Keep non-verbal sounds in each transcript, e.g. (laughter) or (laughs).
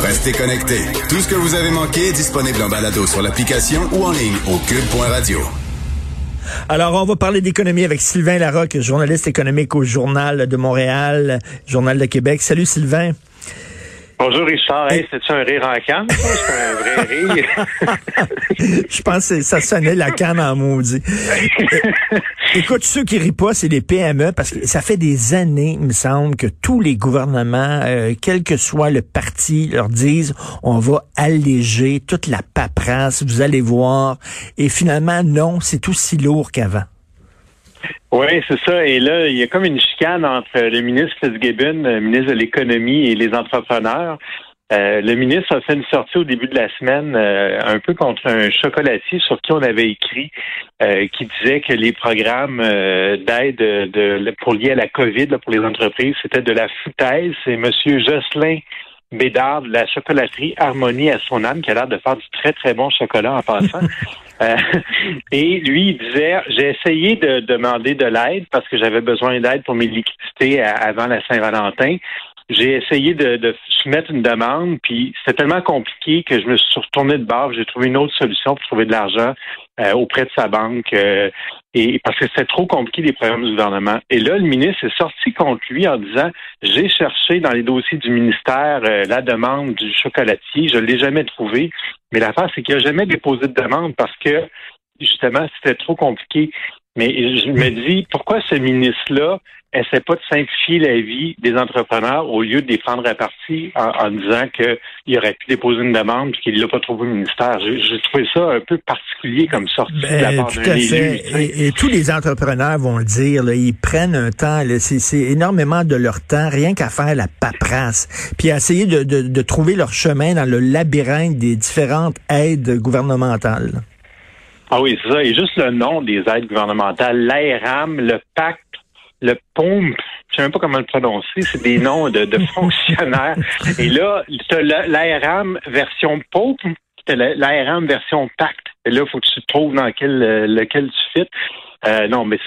Restez connectés. Tout ce que vous avez manqué est disponible en balado sur l'application ou en ligne au cube.radio. Alors, on va parler d'économie avec Sylvain Larocque, journaliste économique au Journal de Montréal, Journal de Québec. Salut Sylvain. Bonjour Richard, hey, c'est-tu un rire en canne? C'est un vrai (laughs) rire. Je pense que ça sonnait la canne en maudit. (laughs) Écoute, ceux qui rient pas, c'est les PME, parce que ça fait des années, il me semble, que tous les gouvernements, euh, quel que soit le parti, leur disent on va alléger toute la paperasse, vous allez voir. Et finalement, non, c'est aussi lourd qu'avant. Oui, c'est ça. Et là, il y a comme une chicane entre le ministre Fitzgibbon, le ministre de l'économie et les entrepreneurs. Euh, le ministre a fait une sortie au début de la semaine euh, un peu contre un chocolatier sur qui on avait écrit euh, qui disait que les programmes d'aide de, pour lier à la COVID pour les entreprises, c'était de la foutaise. C'est M. Jocelyn Bédard de la chocolaterie Harmonie à son âme qui a l'air de faire du très, très bon chocolat en passant. (laughs) Euh, (laughs) et lui, il disait, j'ai essayé de demander de l'aide parce que j'avais besoin d'aide pour mes liquidités avant la Saint-Valentin. J'ai essayé de, de, soumettre une demande, puis c'était tellement compliqué que je me suis retourné de bord. J'ai trouvé une autre solution pour trouver de l'argent euh, auprès de sa banque, euh, et parce que c'était trop compliqué les programmes du gouvernement. Et là, le ministre est sorti contre lui en disant j'ai cherché dans les dossiers du ministère la demande du chocolatier, je l'ai jamais trouvé. Mais l'affaire, c'est qu'il n'a jamais déposé de demande parce que, justement, c'était trop compliqué. Mais je me dis, pourquoi ce ministre-là essaie pas de simplifier la vie des entrepreneurs au lieu de les prendre à partie en, disant qu'il aurait pu déposer une demande et qu'il l'a pas trouvé au ministère. J'ai trouvé ça un peu particulier comme sortie de la ben, part d'un élu. Et, tous les entrepreneurs vont le dire, ils prennent un temps, c'est énormément de leur temps, rien qu'à faire la paperasse, puis à essayer de, de trouver leur chemin dans le labyrinthe des différentes aides gouvernementales. Ah oui, c'est ça. Et juste le nom des aides gouvernementales, l'ARAM, le PAC, le POMP, je sais même pas comment le prononcer, c'est des noms de, (laughs) fonctionnaires. Et là, tu l'ARAM version POMP, tu l'ARAM version PACT. Et là, il faut que tu trouves dans quel, euh, lequel tu fites. Euh, non, mais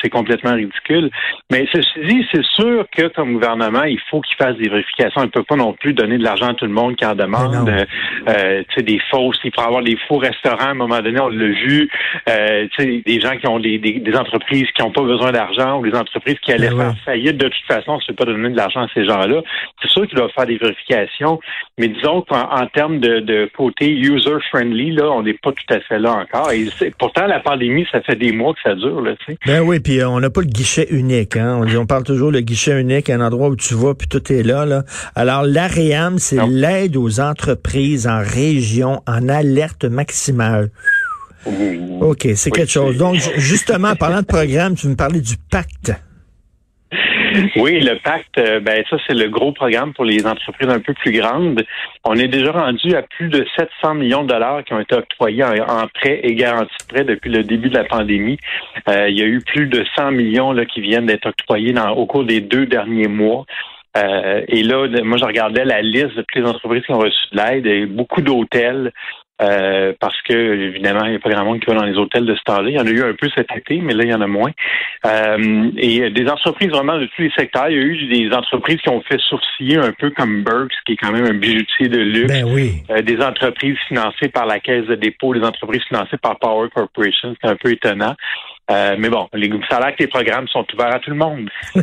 c'est complètement ridicule. Mais ceci dit, c'est sûr que comme gouvernement, il faut qu'il fasse des vérifications. Il ne peut pas non plus donner de l'argent à tout le monde qui en demande. Euh, euh des fausses, il faut avoir des faux restaurants. À un moment donné, on l'a vu. Euh, des gens qui ont des, des, entreprises qui n'ont pas besoin d'argent ou des entreprises qui allaient ben faire faillite de toute façon. On ne peut pas donner de l'argent à ces gens-là. C'est sûr qu'il doit faire des vérifications. Mais disons qu'en termes de, de côté user-friendly, là, on n'est pas tout à fait là encore. Et pourtant, la pandémie, ça fait des mois que ça ben oui, puis euh, on n'a pas le guichet unique. Hein? On, on parle toujours le guichet unique, un endroit où tu vas, puis tout est là. là. Alors, l'AREAM, c'est l'aide aux entreprises en région en alerte maximale. OK, c'est quelque chose. Donc, (laughs) justement, parlant de programme, tu me parlais du pacte. (laughs) Oui, le pacte, euh, ben ça c'est le gros programme pour les entreprises un peu plus grandes. On est déjà rendu à plus de 700 millions de dollars qui ont été octroyés en, prêts et garanties prêts depuis le début de la pandémie. Euh, il y a eu plus de 100 millions là, qui viennent d'être octroyés dans, au cours des deux derniers mois. Euh, et là, moi, je regardais la liste de toutes les entreprises qui ont reçu de l'aide et beaucoup d'hôtels, euh, parce que évidemment, il n'y a pas grand monde qui va dans les hôtels de ce temps-là. Il y en a eu un peu cet été, mais là, il y en a moins. Euh, et des entreprises vraiment de tous les secteurs. Il y a eu des entreprises qui ont fait sourciller un peu comme Burks, qui est quand même un bijoutier de luxe. Ben oui. Euh, des entreprises financées par la Caisse de dépôt, des entreprises financées par Power Corporation. C'est un peu étonnant. Euh, mais bon, les, a que les programmes sont ouverts à tout le monde. (laughs)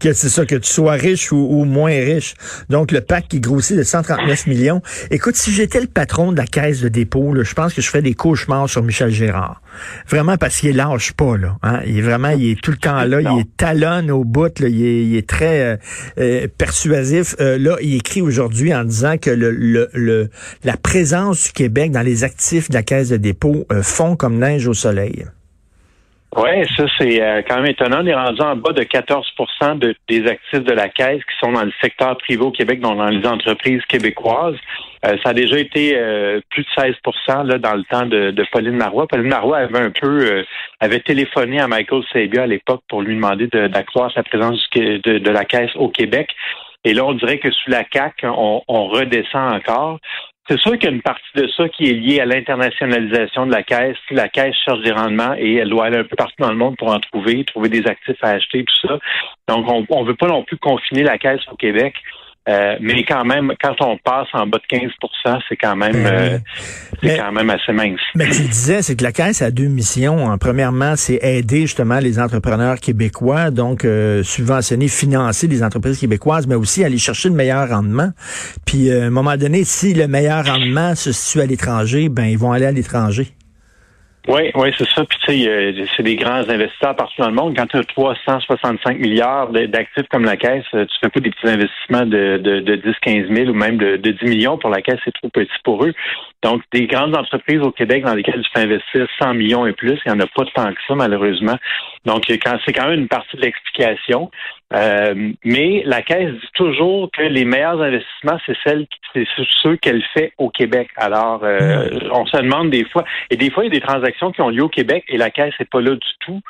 que c'est ça, que tu sois riche ou, moins riche. Donc, le pack qui grossit de 139 millions. Écoute, si j'étais le patron de la caisse de dépôt, je pense que je ferais des cauchemars sur Michel Gérard. Vraiment parce qu'il lâche pas, là. Hein? Il est vraiment, il est tout le temps là, il est talonne au bout, là. Il, est, très euh, euh, persuasif. là, il écrit aujourd'hui en disant que le, le, la présence du Québec dans les actifs de la caisse de dépôt fond comme neige au soleil. Oui, ça, c'est euh, quand même étonnant. On est rendu en bas de 14 de, des actifs de la Caisse qui sont dans le secteur privé au Québec, donc dans les entreprises québécoises. Euh, ça a déjà été euh, plus de 16% là, dans le temps de, Pauline Marois. Pauline Marois avait un peu avait téléphoné à Michael Sabia à l'époque pour lui demander d'accroître la présence de, de, la Caisse au Québec. Et là, on dirait que sous la CAC, on, on redescend encore. C'est sûr qu'il y a une partie de ça qui est liée à l'internationalisation de la caisse. La caisse cherche des rendements et elle doit aller un peu partout dans le monde pour en trouver, trouver des actifs à acheter, tout ça. Donc, on ne veut pas non plus confiner la caisse au Québec. Euh, mais quand même, quand on passe en bas de 15% c'est quand même ben euh, c'est quand même assez mince. Mais tu disais, c'est que la Caisse a deux missions. Hein. Premièrement, c'est aider justement les entrepreneurs québécois, donc euh, subventionner, financer les entreprises québécoises, mais aussi aller chercher le meilleur rendement. Puis à un moment donné, si le meilleur rendement se situe à l'étranger, ben ils vont aller à l'étranger. Oui, oui, c'est ça. Puis tu sais, c'est des grands investisseurs partout dans le monde. Quand tu as 365 milliards d'actifs comme la caisse, tu fais pas des petits investissements de, de, de 10, 15 000 ou même de, de 10 millions pour la caisse, c'est trop petit pour eux. Donc, des grandes entreprises au Québec dans lesquelles tu peux investir 100 millions et plus, il n'y en a pas tant que ça, malheureusement. Donc, c'est quand même une partie de l'explication. Euh, mais la Caisse dit toujours que les meilleurs investissements, c'est celles, c'est ceux qu'elle fait au Québec. Alors, euh, hmm. on se demande des fois, et des fois, il y a des transactions qui ont lieu au Québec et la Caisse n'est pas là du tout.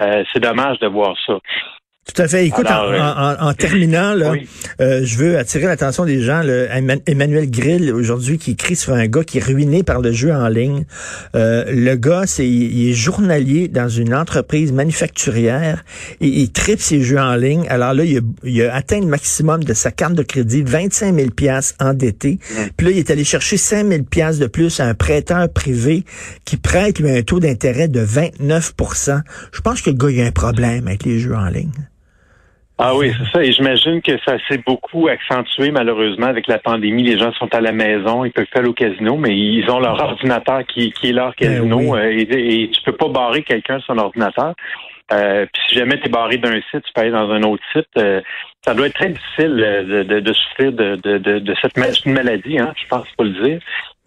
Euh, c'est dommage de voir ça. Tout à fait. Écoute, en, terminant, là, euh, je veux attirer l'attention des gens. Emmanuel Grill, aujourd'hui, qui écrit sur un gars qui est ruiné par le jeu en ligne. Euh, le gars, c'est il est journalier dans une entreprise manufacturière et il tripe ses jeux en ligne. Alors là, il a, il a, atteint le maximum de sa carte de crédit, 25 000 pièces endetté. Puis là, il est allé chercher 5 000 pièces de plus à un prêteur privé qui prête lui un taux d'intérêt de 29% Je pense que le gars, il a un problème avec les jeux en ligne. Ah oui, c'est ça. Et j'imagine que ça s'est beaucoup accentué malheureusement avec la pandémie. Les gens sont à la maison, ils peuvent faire au casino, mais ils ont leur ordinateur qui, qui est leur ben casino euh, et, tu peux pas barrer quelqu'un sur son ordinateur. Euh, puis si jamais tu es barré d'un site, tu peux aller dans un autre site. Euh, ça doit être très difficile de, de, souffrir de, de, de, cette maladie, hein, je pense pas le dire.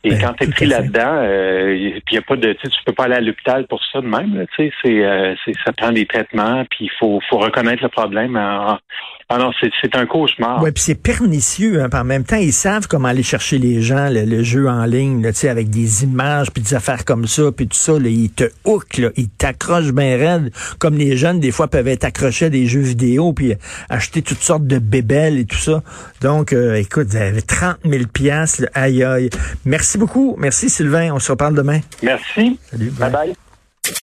Et ben, quand tu es pris là-dedans, euh, puis y a pas de, tu peux pas aller à l'hôpital pour ça de même. Tu sais, c'est, euh, ça prend des traitements, puis il faut, faut reconnaître le problème. Ah non, c'est un cauchemar. Ouais, puis c'est pernicieux. Hein, en même temps, ils savent comment aller chercher les gens, le, jeu en ligne, tu sais, avec des images, puis des affaires comme ça, puis tout ça. Là, ils te hookent, là, ils t'accrochent bien raide, comme les jeunes des fois peuvent être accrochés à des jeux vidéo, puis acheter toutes sortes de bébelles et tout ça. Donc, euh, écoute, vous avez 30 000 piastres, aïe aïe. Merci beaucoup. Merci Sylvain. On se reparle demain. Merci. Salut. bye. bye.